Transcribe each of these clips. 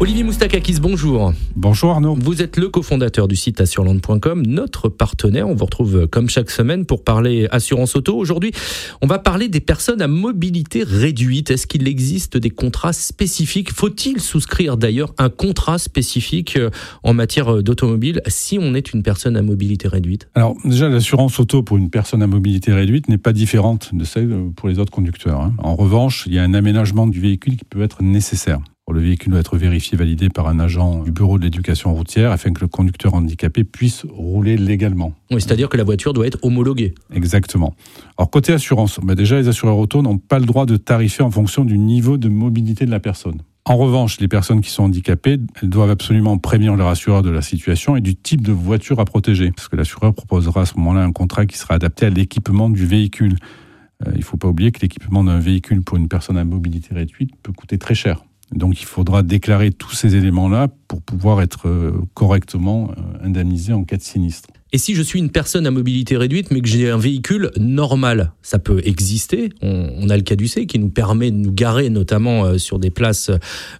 Olivier Moustakakis, bonjour. Bonjour Arnaud. Vous êtes le cofondateur du site assureland.com, notre partenaire. On vous retrouve euh, comme chaque semaine pour parler assurance auto. Aujourd'hui, on va parler des personnes à mobilité réduite. Est-ce qu'il existe des contrats spécifiques? Faut-il souscrire d'ailleurs un contrat spécifique euh, en matière euh, d'automobile si on est une personne à mobilité réduite? Alors déjà, l'assurance auto pour une personne à mobilité réduite n'est pas différente de celle pour les autres conducteurs. hein. En revanche, il y a un aménagement du véhicule qui peut être nécessaire. Le véhicule doit être vérifié, validé par un agent du bureau de l'éducation routière afin que le conducteur handicapé puisse rouler légalement. Oui, c'est-à-dire que la voiture doit être homologuée. Exactement. Alors côté assurance, bah déjà les assureurs auto n'ont pas le droit de tarifer en fonction du niveau de mobilité de la personne. En revanche, les personnes qui sont handicapées, elles doivent absolument prévenir leur assureur de la situation et du type de voiture à protéger. Parce que l'assureur proposera à ce moment-là un contrat qui sera adapté à l'équipement du véhicule. Euh, il ne faut pas oublier que l'équipement d'un véhicule pour une personne à mobilité réduite peut coûter très cher. Donc il faudra déclarer tous ces éléments-là pour pouvoir être euh, correctement euh, indemnisé en cas de sinistre. Et si je suis une personne à mobilité réduite, mais que j'ai un véhicule normal, ça peut exister. On, a le cas du C qui nous permet de nous garer, notamment euh, sur des places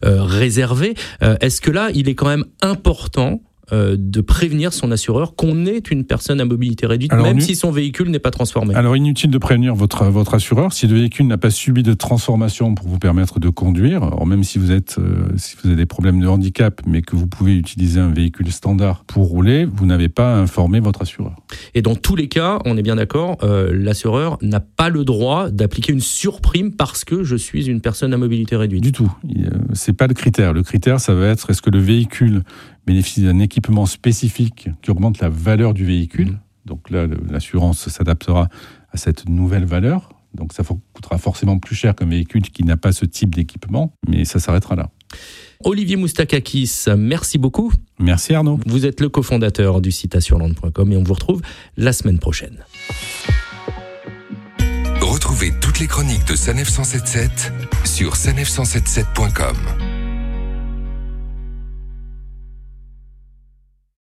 réservées. Est-ce que là, il est quand même important euh, de prévenir son assureur qu'on est une personne à mobilité réduite, Alors, même si son véhicule n'est pas transformé Alors inutile de prévenir votre, votre assureur si le véhicule n'a pas subi de transformation pour vous permettre de conduire. Alors même si vous, êtes, euh, si vous avez des problèmes de handicap, mais que vous pouvez utiliser un véhicule standard pour rouler, vous n'avez pas informé votre assureur. Et dans tous les cas, on est bien d'accord, euh, l'assureur n'a pas le droit d'appliquer une surprime parce que je suis une personne à mobilité réduite. Du tout. Euh, C'est pas le critère. Le critère, ça va être est-ce que le véhicule bénéficie d'un équipement spécifique qui augmente la valeur du véhicule. Mhm. Donc là, l'assurance s'adaptera à cette nouvelle valeur. Donc ça coûtera forcément plus cher qu'un véhicule qui n'a pas ce type d'équipement, mais ça s'arrêtera là. Olivier Moustakakis, merci beaucoup. Merci Arnaud. Vous êtes le cofondateur du site assureland.com et on vous retrouve la semaine prochaine. Retrouvez toutes les chroniques de Sanef 177 sur sanef177.com.